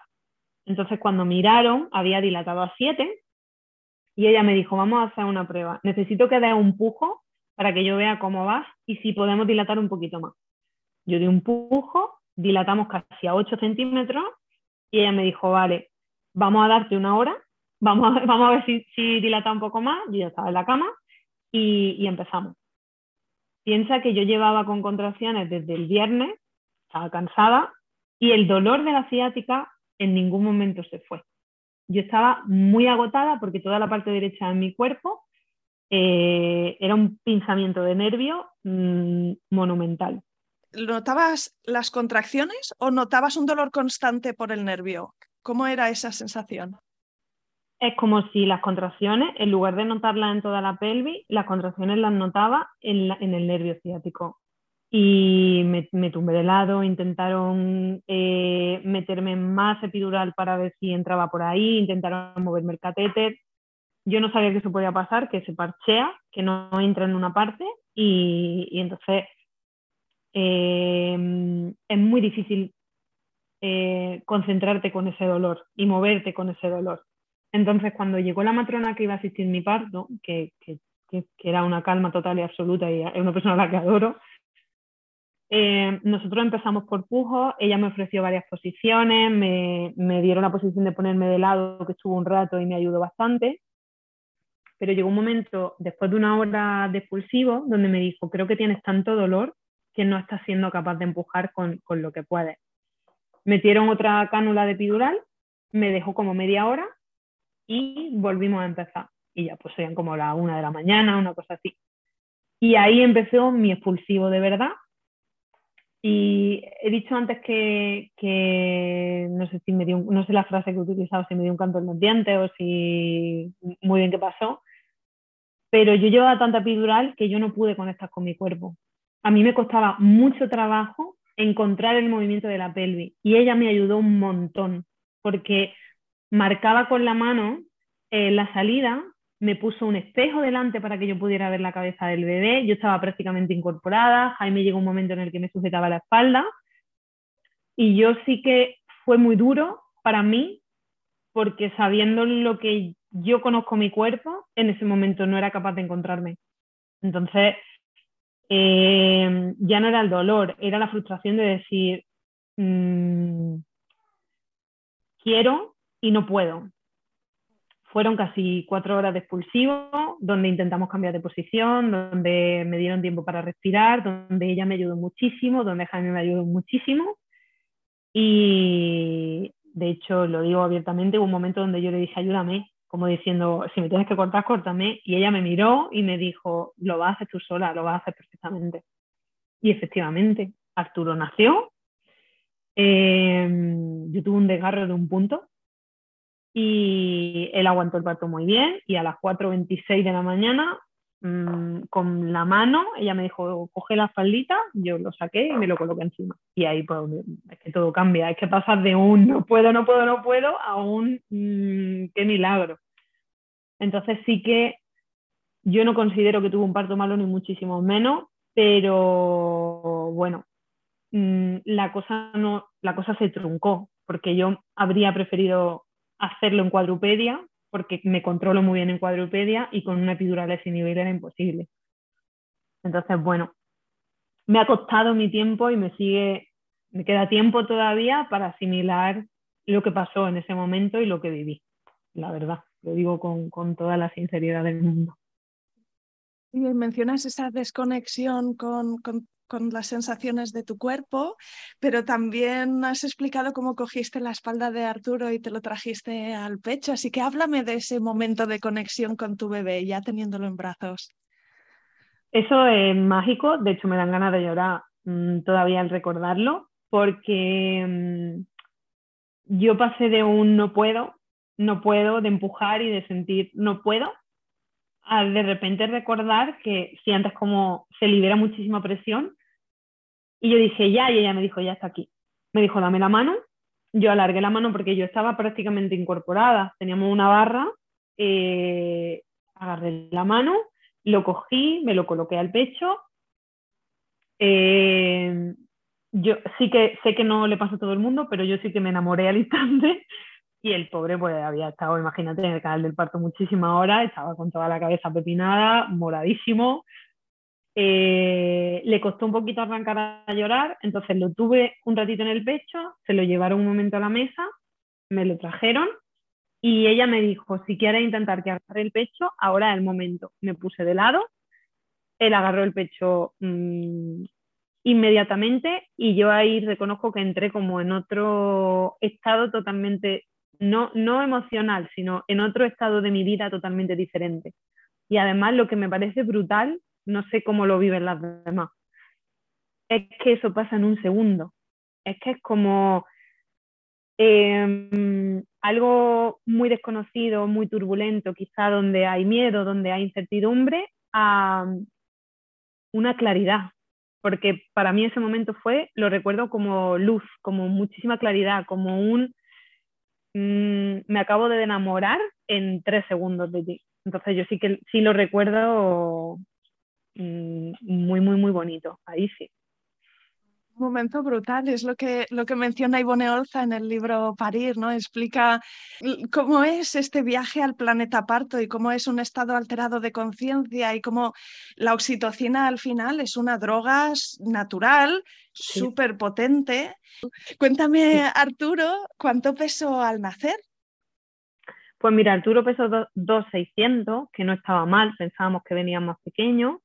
Entonces, cuando miraron, había dilatado a siete y ella me dijo, vamos a hacer una prueba. Necesito que dé un pujo para que yo vea cómo vas y si podemos dilatar un poquito más. Yo di un pujo, dilatamos casi a 8 centímetros y ella me dijo, vale, vamos a darte una hora, vamos a, *laughs* ver si, dilata un poco más. Yo ya estaba en la cama y, y empezamos. Piensa que yo llevaba con contracciones desde el viernes, estaba cansada y el dolor de la ciática en ningún momento se fue. Yo estaba muy agotada porque toda la parte derecha de mi cuerpo eh, era un pinzamiento de nervio mm, monumental. ¿Notabas las contracciones o notabas un dolor constante por el nervio? ¿Cómo era esa sensación? es como si las contracciones, en lugar de notarlas en toda la pelvis, las contracciones las notaba en, el nervio ciático. y me, tumbé de lado, intentaron eh, meterme más epidural para ver si entraba por ahí, intentaron moverme el catéter. Yo no sabía que eso podía pasar, que se parchea, que no entra en una parte y, entonces em, es muy difícil eh, concentrarte con ese dolor y moverte con ese dolor. Entonces, cuando llegó la matrona que iba a asistir mi parto, que, era una calma total y absoluta y es una persona a la que adoro, eh, nosotros empezamos por pujo, ella me ofreció varias posiciones, me, me, dieron la posición de ponerme de lado, que estuvo un rato y me ayudó bastante. Pero llegó un momento, después de una hora de expulsivo, donde me dijo, creo que tienes tanto dolor que no estás siendo capaz de empujar con, con lo que puedes. Metieron otra cánula de epidural, me dejó como media hora y volvimos a empezar. Y ya pues serían como la una de la mañana, una cosa así. Y ahí empezó mi expulsivo de verdad, y he dicho antes que, que, no sé si me dio, no sé la frase que he utilizado, si me dio un canto en los dientes o si muy bien qué pasó, pero yo llevaba tanta epidural que yo no pude conectar con mi cuerpo. A mí me costaba mucho trabajo encontrar el movimiento de la pelvis y ella me ayudó un montón porque marcaba con la mano eh, la salida me puso un espejo delante para que yo pudiera ver la cabeza del bebé. Yo estaba prácticamente incorporada. Jaime llegó un momento en el que me sujetaba la espalda. Y yo sí que fue muy duro para mí, porque sabiendo lo que yo conozco mi cuerpo, en ese momento no era capaz de encontrarme. Entonces, eh, ya no era el dolor, era la frustración de decir, mm, quiero y no puedo. Fueron casi cuatro horas de expulsivo, donde intentamos cambiar de posición, donde me dieron tiempo para respirar, donde ella me ayudó muchísimo, donde Jaime me ayudó muchísimo. Y de hecho, lo digo abiertamente, hubo un momento donde yo le dije, ayúdame, como diciendo, si me tienes que cortar, córtame. Y ella me miró y me dijo, lo vas a hacer tú sola, lo vas a hacer perfectamente. Y efectivamente, Arturo nació. Em, yo tuve un desgarro de un punto y él aguantó el parto muy bien y a las 4.26 de la mañana mm, con la mano, ella me dijo, coge la faldita, yo lo saqué y me lo coloqué encima. Y ahí pues es que todo cambia, es que pasas de un no puedo, no puedo, no puedo a un mm, qué milagro. Entonces sí que yo no considero que tuve un parto malo ni muchísimo menos, pero bueno, mm, la cosa no, la cosa se truncó, porque yo habría preferido hacerlo en cuadrupedia, porque me controlo muy bien en cuadrupedia y con una epidural nivel era imposible. Entonces, bueno, me ha costado mi tiempo y me sigue, me queda tiempo todavía para asimilar lo que pasó en ese momento y lo que viví, la verdad, lo digo con, con toda la sinceridad del mundo. Y mencionas esa desconexión con, con con las sensaciones de tu cuerpo, pero también has explicado cómo cogiste la espalda de Arturo y te lo trajiste al pecho, así que háblame de ese momento de conexión con tu bebé, ya teniéndolo en brazos. Eso es mágico, de hecho me dan ganas de llorar mm, todavía al recordarlo, porque mm, yo pasé de un no puedo, no puedo, de empujar y de sentir no puedo, a de repente recordar que si antes como se libera muchísima presión, y yo dije, ya, y ella me dijo, ya está aquí. Me dijo, dame la mano. Yo alargué la mano porque yo estaba prácticamente incorporada. Teníamos una barra, eh, agarré la mano, lo cogí, me lo coloqué al pecho. Eh, yo sí que sé que no le pasa a todo el mundo, pero yo sí que me enamoré al instante. *laughs* Y el pobre pues había estado, imagínate, en el canal del parto muchísimas horas, estaba con toda la cabeza pepinada, moradísimo, eh, le costó un poquito arrancar a llorar, entonces lo tuve un ratito en el pecho, se lo llevaron un momento a la mesa, me lo trajeron y ella me dijo, si quieres intentar que agarre el pecho, ahora es el momento. Me puse de lado, él agarró el pecho mm, inmediatamente y yo ahí reconozco que entré como en otro estado totalmente, no, no emocional, sino en otro estado de mi vida totalmente diferente. Y además lo que me parece brutal no sé cómo lo viven las demás. Es que eso pasa en un segundo. Es que es como em, algo muy desconocido, muy turbulento, quizá donde hay miedo, donde hay incertidumbre, a una claridad. porque para mí ese momento fue, lo recuerdo como luz, como muchísima claridad, como un, mm, me acabo de enamorar en tres segundos de ti. Entonces yo sí que sí lo recuerdo muy, muy, muy bonito, ahí sí momento brutal, es lo que, lo que menciona Ivone Olza en el libro Parir, ¿no? Explica cómo es este viaje al planeta parto y cómo es un estado alterado de conciencia y cómo la oxitocina al final es una droga natural, súper potente. Cuéntame, Arturo, ¿cuánto pesó al nacer? Pues mira, Arturo pesó 2,600, que no estaba mal, pensábamos que venía más pequeño.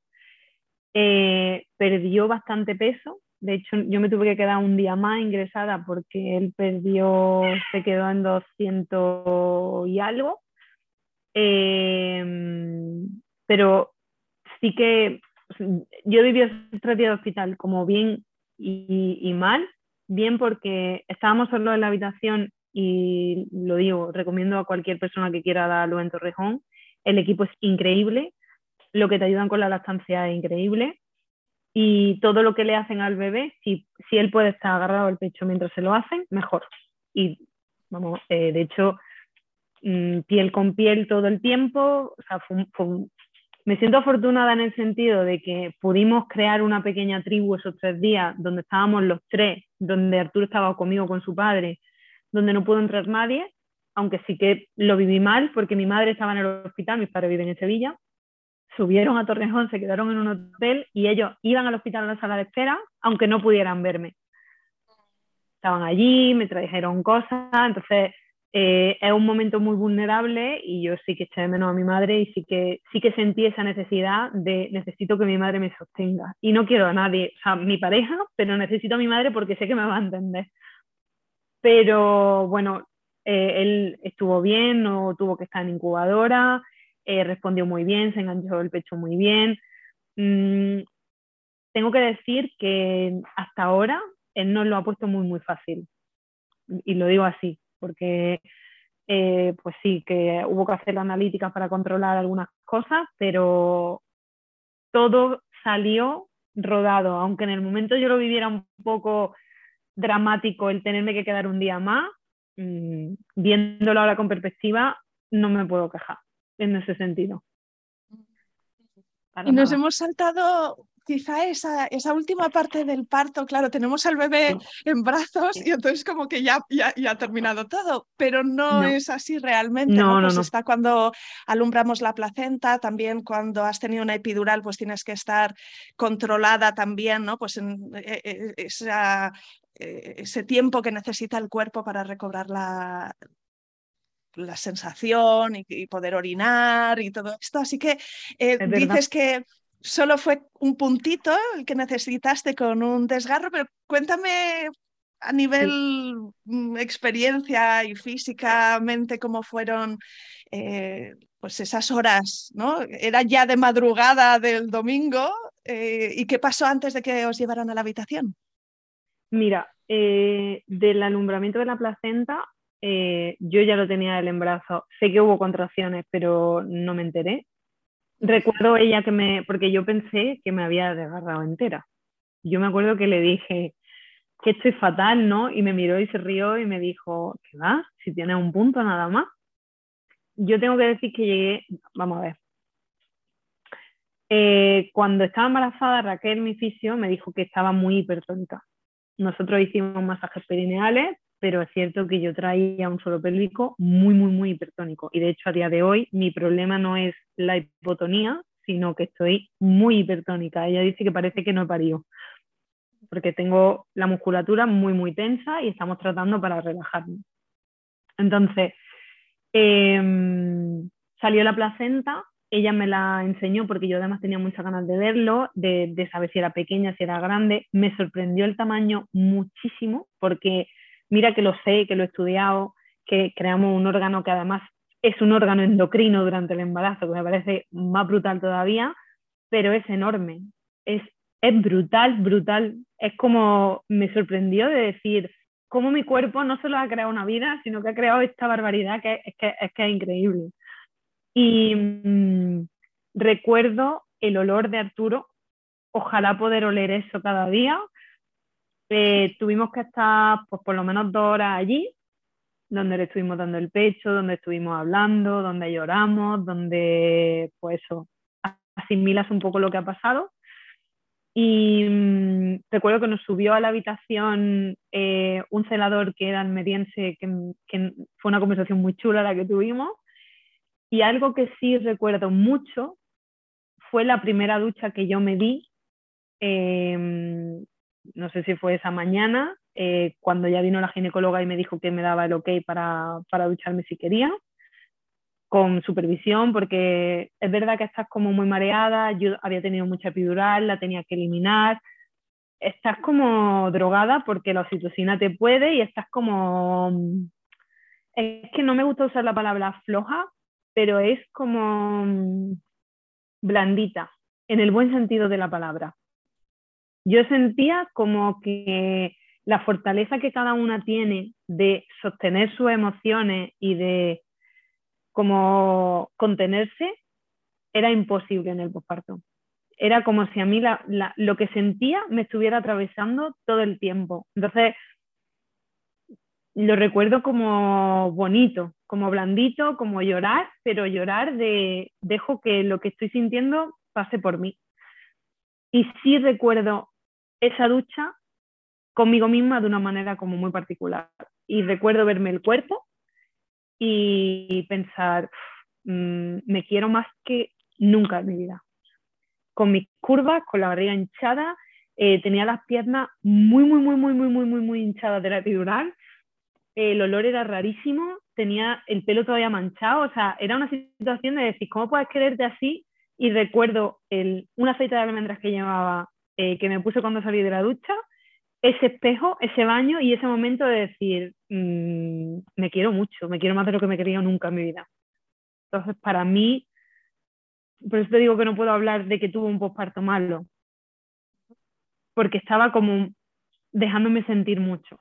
Eh, perdió bastante peso, de hecho, yo me tuve que quedar un día más ingresada porque él perdió, se quedó en 200 y algo. Em, pero sí que yo vivido tres días de hospital como bien y, mal. Bien porque estábamos solo en la habitación y lo digo, recomiendo a cualquier persona que quiera darlo en Torrejón. El equipo es increíble, lo que te ayudan con la lactancia es increíble y todo lo que le hacen al bebé, si, si él puede estar agarrado al pecho mientras se lo hacen, mejor. Y vamos, eh, de hecho, mm, piel con piel todo el tiempo, o sea, me siento afortunada en el sentido de que pudimos crear una pequeña tribu esos tres días donde estábamos los tres, donde Arturo estaba conmigo con su padre, donde no pudo entrar nadie, aunque sí que lo viví mal porque mi madre estaba en el hospital, mis padres viven en Sevilla, subieron a Torrejón, se quedaron en un hotel y ellos iban al hospital a la sala de espera, aunque no pudieran verme. Estaban allí, me trajeron cosas, entonces eh, es un momento muy vulnerable y yo sí que eché de menos a mi madre y sí que, sí que sentí esa necesidad de necesito que mi madre me sostenga. Y no quiero a nadie, o sea, mi pareja, pero necesito a mi madre porque sé que me va a entender. Pero bueno, eh, él estuvo bien, no tuvo que estar en incubadora, eh, respondió muy bien, se enganchó el pecho muy bien. Mm, tengo que decir que hasta ahora él nos lo ha puesto muy, muy fácil. Y lo digo así, porque eh, pues sí, que hubo que hacer analíticas para controlar algunas cosas, pero todo salió rodado, aunque en el momento yo lo viviera un poco dramático el tenerme que quedar un día más, mm, viéndolo ahora con perspectiva, no me puedo quejar en ese sentido. y nos hemos saltado quizá esa, esa, última parte del parto, claro, tenemos al bebé en brazos y entonces como que ya, ya, ha terminado todo, pero no, es así realmente, ¿no? Pues está cuando alumbramos la placenta, también cuando has tenido una epidural, pues tienes que estar controlada también, ¿no? Pues en eh, eh, esa, eh, ese tiempo que necesita el cuerpo para recobrar la, la sensación y, poder orinar y todo esto. Así que eh, dices que solo fue un puntito el que necesitaste con un desgarro, pero cuéntame a nivel mm, experiencia y físicamente cómo fueron eh, pues esas horas, ¿no? Era ya de madrugada del domingo eh, y qué pasó antes de que os llevaran a la habitación. Mira, del alumbramiento de la placenta eh, yo ya lo tenía el embarazo. Sé que hubo contracciones, pero no me enteré. Recuerdo ella que me, porque yo pensé que me había desgarrado entera. Yo me acuerdo que le dije que estoy fatal, ¿no? Y me miró y se rió y me dijo, ¿qué va? Si tienes un punto nada más. Yo tengo que decir que llegué, vamos a ver. Eh, cuando estaba embarazada, Raquel, mi fisio, me dijo que estaba muy hipertónica. Nosotros hicimos masajes perineales, pero es cierto que yo traía un suelo pélvico muy, muy, muy hipertónico. Y de hecho, a día de hoy, mi problema no es la hipotonía, sino que estoy muy hipertónica. Ella dice que parece que no he parido, porque tengo la musculatura muy, muy tensa y estamos tratando para relajarme. Entonces, em, salió la placenta, ella me la enseñó porque yo además tenía muchas ganas de verlo, de, de saber si era pequeña, si era grande. Me sorprendió el tamaño muchísimo porque mira que lo sé, que lo he estudiado, que creamos un órgano que además es un órgano endocrino durante el embarazo, que me parece más brutal todavía, pero es enorme, es, es brutal, brutal. Es como me sorprendió de decir, cómo mi cuerpo no solo ha creado una vida, sino que ha creado esta barbaridad que es que es, que es increíble. Y mm, recuerdo el olor de Arturo ojalá poder oler eso cada día. Tuvimos que estar pues, por lo menos dos horas allí, donde le estuvimos dando el pecho, donde estuvimos hablando, donde lloramos, donde, pues eso, asimilas un poco lo que ha pasado. Y mm, recuerdo que nos subió a la habitación eh, un celador que era almeriense, que, que, fue una conversación muy chula la que tuvimos. Y algo que sí recuerdo mucho fue la primera ducha que yo me di. Eh, no sé si fue esa mañana, eh, cuando ya vino la ginecóloga y me dijo que me daba el ok para, para ducharme si quería con supervisión, porque es verdad que estás como muy mareada, yo había tenido mucha epidural, la tenía que eliminar, estás como drogada porque la oxitocina te puede y estás como... Es que no me gusta usar la palabra floja, pero es como blandita, en el buen sentido de la palabra. Yo sentía como que la fortaleza que cada una tiene de sostener sus emociones y de como contenerse era imposible en el posparto. Era como si a mí lo que sentía me estuviera atravesando todo el tiempo. Entonces, lo recuerdo como bonito, como blandito, como llorar, pero llorar de dejo que lo que estoy sintiendo pase por mí. Y sí recuerdo esa ducha conmigo misma de una manera como muy particular. Y recuerdo verme el cuerpo y pensar, mm, me quiero más que nunca en mi vida. Con mis curvas, con la barriga hinchada, eh, tenía las piernas muy, muy, muy, muy, muy, muy, muy, muy hinchadas de la epidural. El olor era rarísimo, tenía el pelo todavía manchado, o sea, era una situación de decir, ¿cómo puedes quererte así? Y recuerdo el, un aceite de almendras que llevaba, eh, que me puse cuando salí de la ducha, ese espejo, ese baño y ese momento de decir, mm, me quiero mucho, me quiero más de lo que me quería nunca en mi vida. Entonces, para mí, por eso te digo que no puedo hablar de que tuvo un posparto malo, porque estaba como dejándome sentir mucho.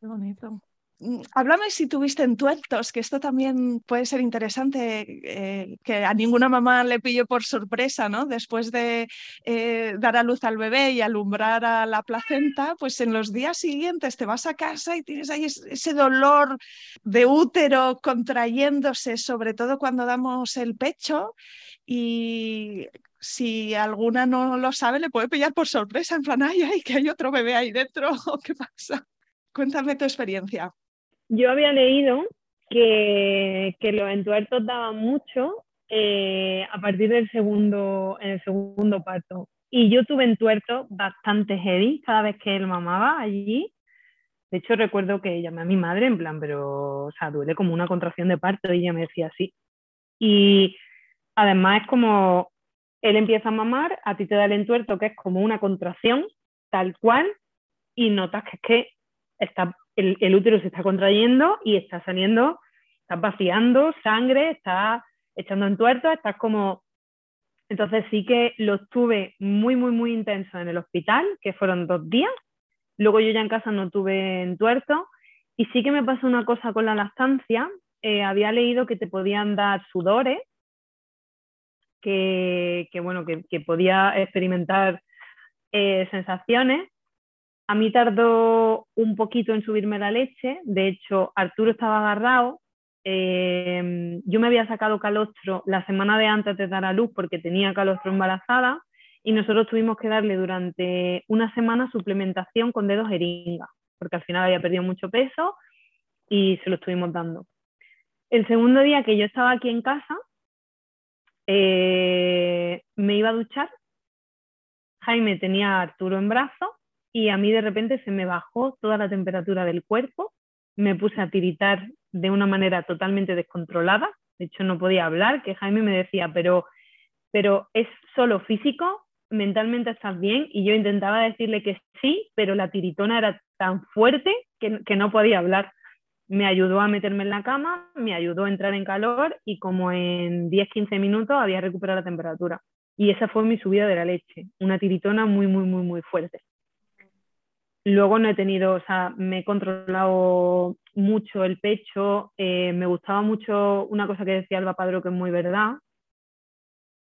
Qué bonito. Mm, háblame si tuviste entuertos, que esto también puede ser interesante, eh, que a ninguna mamá le pilló por sorpresa, ¿no? Después de eh, dar a luz al bebé y alumbrar a la placenta, pues en los días siguientes te vas a casa y tienes ahí ese dolor de útero contrayéndose, sobre todo cuando damos el pecho. Y si alguna no lo sabe, le puede pillar por sorpresa, en plan, ay, ay, que hay otro bebé ahí dentro, *laughs* ¿qué pasa? Cuéntame tu experiencia yo había leído que, que los entuertos daban mucho eh, a partir del segundo, en el segundo parto. Y yo tuve entuertos bastante heavy cada vez que él mamaba allí. De hecho, recuerdo que llamé a mi madre en plan, pero, o sea, duele como una contracción de parto y ella me decía así. Y además es como, él empieza a mamar, a ti te da el entuerto, que es como una contracción, tal cual, y notas que es que está el, útero se está contrayendo y está saliendo, está vaciando sangre, está echando en tuerto, estás como... Entonces sí que lo tuve muy, muy, muy intenso en el hospital, que fueron dos días. Luego yo ya en casa no tuve entuerto. Y sí que me pasó una cosa con la lactancia. Eh, había leído que te podían dar sudores, que, bueno, que, podía experimentar eh, sensaciones. A mí tardó un poquito en subirme la leche, de hecho Arturo estaba agarrado, eh, yo me había sacado calostro la semana de antes de dar a luz porque tenía calostro embarazada y nosotros tuvimos que darle durante una semana suplementación con dedos jeringa, porque al final había perdido mucho peso y se lo estuvimos dando. El segundo día que yo estaba aquí en casa, eh, me iba a duchar, Jaime tenía a Arturo en brazos y a mí de repente se me bajó toda la temperatura del cuerpo, me puse a tiritar de una manera totalmente descontrolada, de hecho no podía hablar, que Jaime me decía, pero, pero es solo físico, mentalmente estás bien, y yo intentaba decirle que sí, pero la tiritona era tan fuerte que, que no podía hablar. Me ayudó a meterme en la cama, me ayudó a entrar en calor y como en 10-15 minutos había recuperado la temperatura. Y esa fue mi subida de la leche, una tiritona muy, muy, muy, muy fuerte. Luego no he tenido, o sea, me he controlado mucho el pecho, eh, me gustaba mucho una cosa que decía Alba Padro que es muy verdad,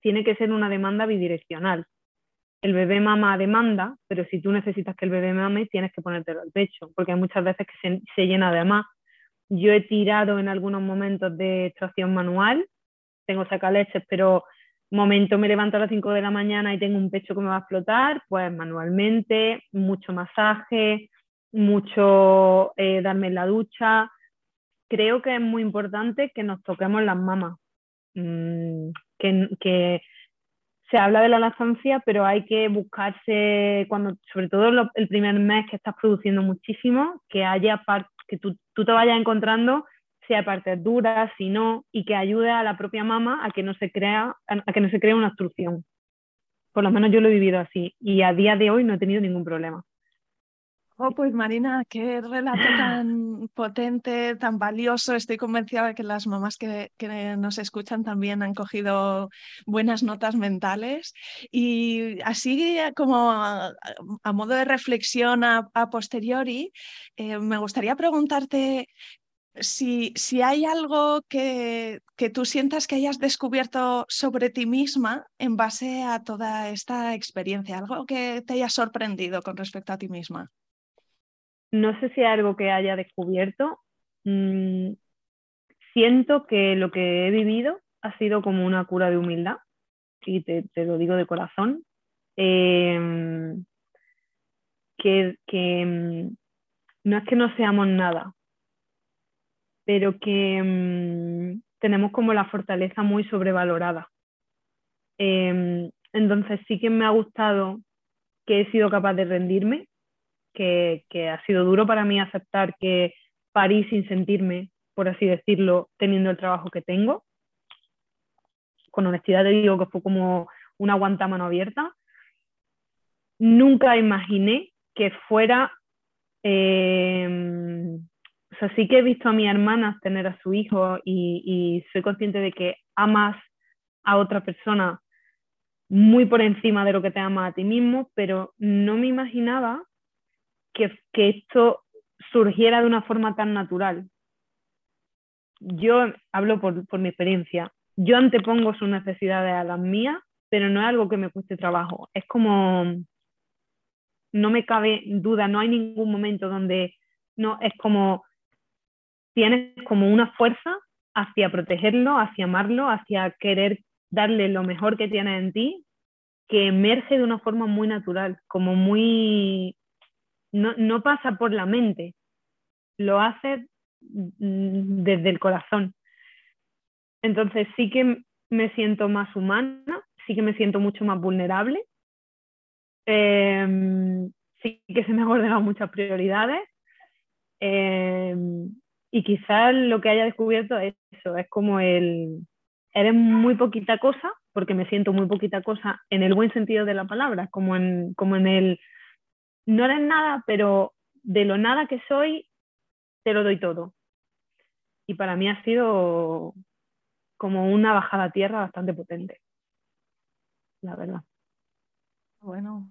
tiene que ser una demanda bidireccional. el bebé mama demanda, pero si tú necesitas que el bebé mame, tienes que ponértelo al pecho, porque hay muchas veces que se, llena de más. Yo he tirado en algunos momentos de extracción manual, tengo sacaleches, pero momento me levanto a las 5 de la mañana y tengo un pecho que me va a explotar, pues manualmente, mucho masaje, mucho eh, darme la ducha. Creo que es muy importante que nos toquemos las mamas, mm, que, se habla de la lactancia, pero hay que buscarse, cuando, sobre todo el primer mes que estás produciendo muchísimo, que haya que tú, tú te vayas encontrando si hay partes duras, si no, y que ayude a la propia mamá a que no se crea, a que no se cree una obstrucción. Por lo menos yo lo he vivido así y a día de hoy no he tenido ningún problema. Oh, pues Marina, qué relato tan *laughs* potente, tan valioso. Estoy convencida de que las mamás que, nos escuchan también han cogido buenas notas mentales. Y así como a, modo de reflexión a, posteriori, eh, me gustaría preguntarte si, si hay algo que, que, tú sientas que hayas descubierto sobre ti misma en base a toda esta experiencia, algo que te haya sorprendido con respecto a ti misma. No sé si hay algo que haya descubierto. Mm, siento que lo que he vivido ha sido como una cura de humildad, y te, te lo digo de corazón. Em, que, que mm, no es que no seamos nada, pero que mm, tenemos como la fortaleza muy sobrevalorada. Em, entonces sí que me ha gustado que he sido capaz de rendirme, que, ha sido duro para mí aceptar que parí sin sentirme, por así decirlo, teniendo el trabajo que tengo. Con honestidad te digo que fue como una guantámano abierta. Nunca imaginé que fuera em, sea, sí que he visto a mi hermana tener a su hijo y, soy consciente de que amas a otra persona muy por encima de lo que te ama a ti mismo, pero no me imaginaba que, que esto surgiera de una forma tan natural. Yo hablo por, por mi experiencia. Yo antepongo sus necesidades a las mías, pero no es algo que me cueste trabajo. Es como, no me cabe duda, no hay ningún momento donde no, es como, tienes como una fuerza hacia protegerlo, hacia amarlo, hacia querer darle lo mejor que tiene en ti, que emerge de una forma muy natural, como muy... No, no pasa por la mente, lo hace mm, desde el corazón. Entonces sí que me siento más humana, sí que me siento mucho más vulnerable, em, sí que se me han ordenado muchas prioridades, em, y quizás lo que haya descubierto es eso, es como el, eres muy poquita cosa, porque me siento muy poquita cosa en el buen sentido de la palabra, como en, como en el, no eres nada, pero de lo nada que soy, te lo doy todo. Y para mí ha sido como una bajada a tierra bastante potente, la verdad. Bueno,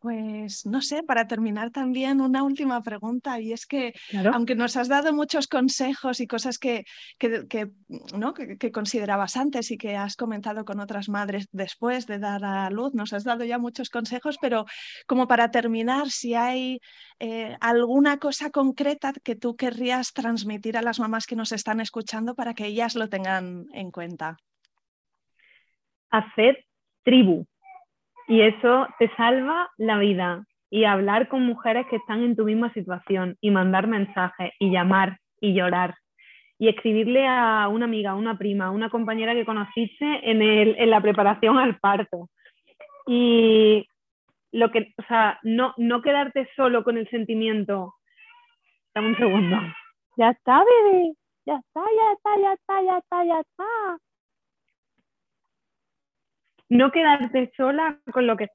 pues no sé, para terminar también una última pregunta y es que aunque nos has dado muchos consejos y cosas que, que, ¿no? que, considerabas antes y que has comentado con otras madres después de dar a luz, nos has dado ya muchos consejos, pero como para terminar, si hay eh, alguna cosa concreta que tú querrías transmitir a las mamás que nos están escuchando para que ellas lo tengan en cuenta. Hacer tribu y eso te salva la vida. Y hablar con mujeres que están en tu misma situación y mandar mensajes y llamar y llorar. Y escribirle a una amiga, una prima, una compañera que conociste en, el, en la preparación al parto. Y lo que, o sea, no, no quedarte solo con el sentimiento. Dame un segundo. Ya está, bebé. Ya está, ya está, ya está, ya está, ya está no quedarte sola con lo que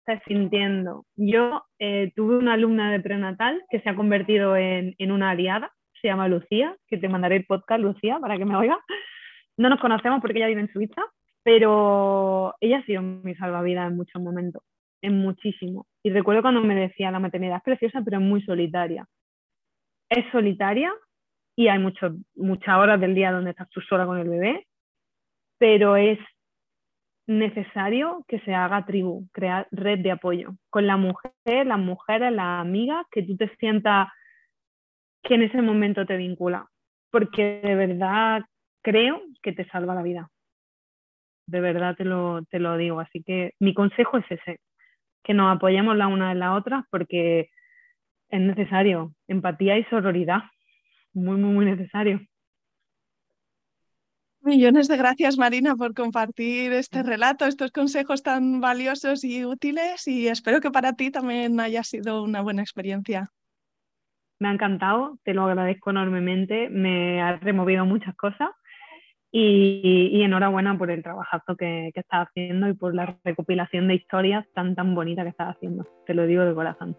estás sintiendo. Yo eh, tuve una alumna de prenatal que se ha convertido en, una aliada, se llama Lucía, que te mandaré el podcast, Lucía, para que me oiga. No nos conocemos porque ella vive en Suiza, pero ella ha sido mi salvavidas en muchos momentos, en muchísimo. Y recuerdo cuando me decía, la maternidad es preciosa, pero es muy solitaria. Es solitaria y hay muchas horas del día donde estás tú sola con el bebé, pero es necesario que se haga tribu, crear red de apoyo con la mujer, las mujeres, las amigas, que tú te sientas que en ese momento te vincula, porque de verdad creo que te salva la vida. De verdad te lo, te lo digo. Así que mi consejo es ese, que nos apoyemos la una en la otra porque es necesario. Empatía y sororidad. Muy, muy, muy necesario. Millones de gracias, Marina, por compartir este relato, estos consejos tan valiosos y útiles y espero que para ti también haya sido una buena experiencia. Me ha encantado, te lo agradezco enormemente, me ha removido muchas cosas y, enhorabuena por el trabajazo que, que estás haciendo y por la recopilación de historias tan, tan bonita que estás haciendo. Te lo digo de corazón.